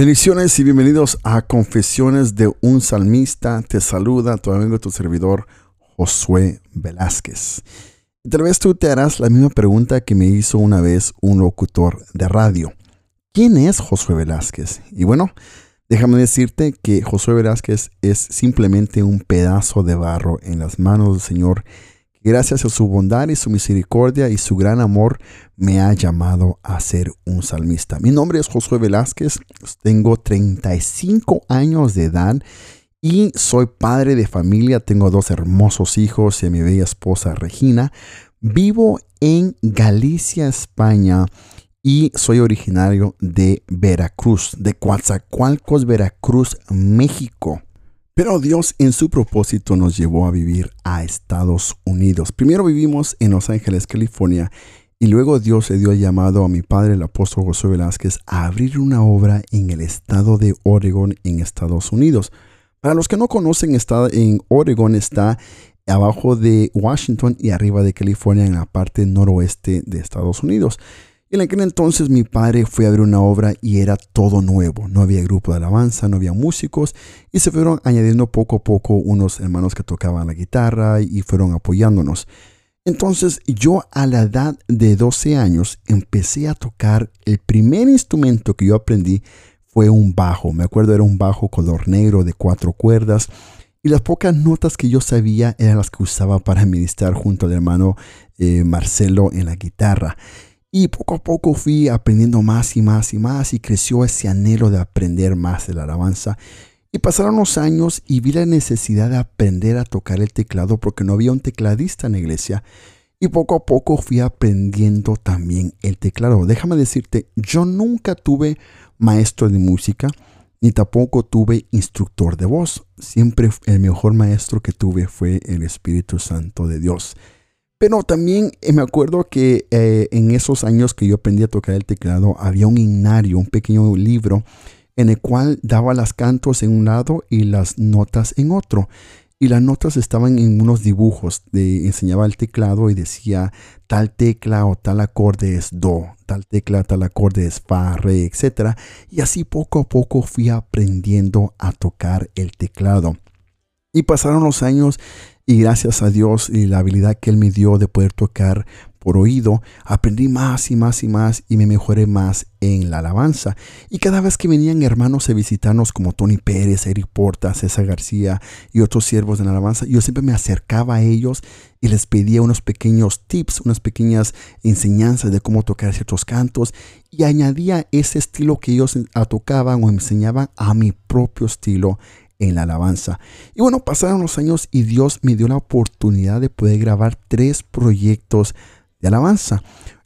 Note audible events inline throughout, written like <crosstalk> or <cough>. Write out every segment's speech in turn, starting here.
Bendiciones y bienvenidos a Confesiones de un Salmista. Te saluda tu amigo, tu servidor, Josué Velázquez. Tal vez tú te harás la misma pregunta que me hizo una vez un locutor de radio. ¿Quién es Josué Velázquez? Y bueno, déjame decirte que Josué Velázquez es simplemente un pedazo de barro en las manos del Señor Gracias a su bondad y su misericordia y su gran amor me ha llamado a ser un salmista. Mi nombre es Josué Velázquez, tengo 35 años de edad y soy padre de familia, tengo dos hermosos hijos y mi bella esposa Regina. Vivo en Galicia, España y soy originario de Veracruz, de Coatzacoalcos, Veracruz, México. Pero Dios en su propósito nos llevó a vivir a Estados Unidos. Primero vivimos en Los Ángeles, California, y luego Dios le dio llamado a mi padre, el apóstol José Velázquez, a abrir una obra en el estado de Oregon, en Estados Unidos. Para los que no conocen, está en Oregon está abajo de Washington y arriba de California en la parte noroeste de Estados Unidos. En aquel entonces mi padre fue a ver una obra y era todo nuevo. No había grupo de alabanza, no había músicos y se fueron añadiendo poco a poco unos hermanos que tocaban la guitarra y fueron apoyándonos. Entonces yo a la edad de 12 años empecé a tocar el primer instrumento que yo aprendí fue un bajo. Me acuerdo era un bajo color negro de cuatro cuerdas y las pocas notas que yo sabía eran las que usaba para <laughs> ministrar junto al hermano eh, Marcelo en la guitarra. Y poco a poco fui aprendiendo más y más y más y creció ese anhelo de aprender más de la alabanza. Y pasaron los años y vi la necesidad de aprender a tocar el teclado porque no había un tecladista en la iglesia. Y poco a poco fui aprendiendo también el teclado. Déjame decirte, yo nunca tuve maestro de música, ni tampoco tuve instructor de voz. Siempre el mejor maestro que tuve fue el Espíritu Santo de Dios. Pero también eh, me acuerdo que eh, en esos años que yo aprendí a tocar el teclado había un himnario, un pequeño libro en el cual daba las cantos en un lado y las notas en otro. Y las notas estaban en unos dibujos. De, enseñaba el teclado y decía tal tecla o tal acorde es do, tal tecla, tal acorde es fa, re, etc. Y así poco a poco fui aprendiendo a tocar el teclado. Y pasaron los años y gracias a Dios y la habilidad que Él me dio de poder tocar por oído, aprendí más y más y más y me mejoré más en la alabanza. Y cada vez que venían hermanos a visitarnos como Tony Pérez, Eric Porta, César García y otros siervos de la alabanza, yo siempre me acercaba a ellos y les pedía unos pequeños tips, unas pequeñas enseñanzas de cómo tocar ciertos cantos y añadía ese estilo que ellos tocaban o enseñaban a mi propio estilo en la alabanza. Y bueno, pasaron los años y Dios me dio la oportunidad de poder grabar tres proyectos de alabanza.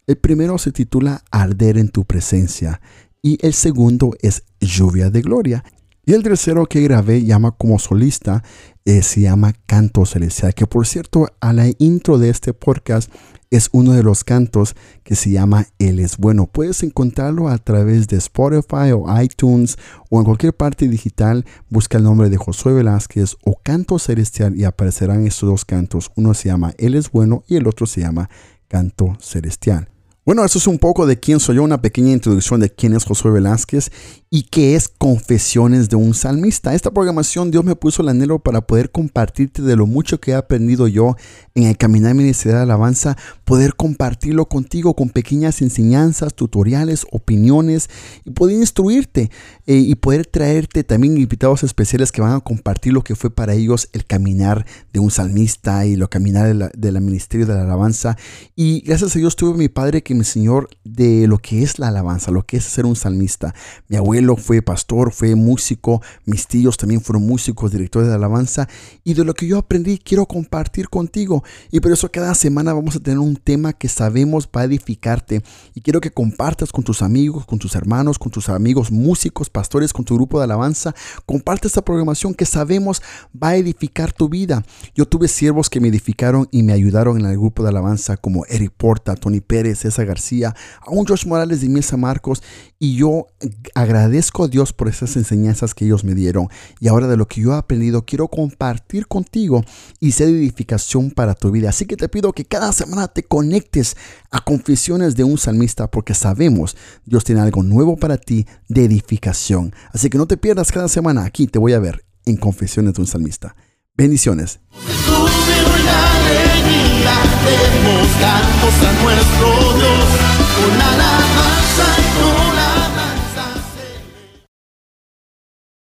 El primero se titula Arder en tu presencia y el segundo es Lluvia de Gloria. Y el tercero que grabé llama como solista eh, se llama Canto Celestial, que por cierto a la intro de este podcast es uno de los cantos que se llama Él es bueno. Puedes encontrarlo a través de Spotify o iTunes o en cualquier parte digital. Busca el nombre de Josué Velázquez o Canto Celestial y aparecerán estos dos cantos. Uno se llama Él es bueno y el otro se llama Canto Celestial. Bueno, eso es un poco de quién soy yo, una pequeña introducción de quién es Josué Velázquez y qué es Confesiones de un Salmista. Esta programación Dios me puso el anhelo para poder compartirte de lo mucho que he aprendido yo en el caminar ministerial de alabanza, poder compartirlo contigo con pequeñas enseñanzas, tutoriales, opiniones y poder instruirte eh, y poder traerte también invitados especiales que van a compartir lo que fue para ellos el caminar de un salmista y lo caminar de la, de ministerio de la alabanza. Y gracias a Dios tuve mi padre que mi Señor de lo que es la alabanza, lo que es ser un salmista. Mi abuelo fue pastor, fue músico, mis tíos también fueron músicos, directores de alabanza, y de lo que yo aprendí quiero compartir contigo. Y por eso cada semana vamos a tener un tema que sabemos va a edificarte. Y quiero que compartas con tus amigos, con tus hermanos, con tus amigos músicos, pastores, con tu grupo de alabanza. Comparte esta programación que sabemos va a edificar tu vida. Yo tuve siervos que me edificaron y me ayudaron en el grupo de alabanza como Eric Porta, Tony Pérez, esa García, a un Josh Morales de Miesa Marcos, y yo agradezco a Dios por esas enseñanzas que ellos me dieron. Y ahora de lo que yo he aprendido, quiero compartir contigo y ser edificación para tu vida. Así que te pido que cada semana te conectes a confesiones de un salmista, porque sabemos Dios tiene algo nuevo para ti de edificación. Así que no te pierdas cada semana aquí, te voy a ver en confesiones de un salmista. Bendiciones.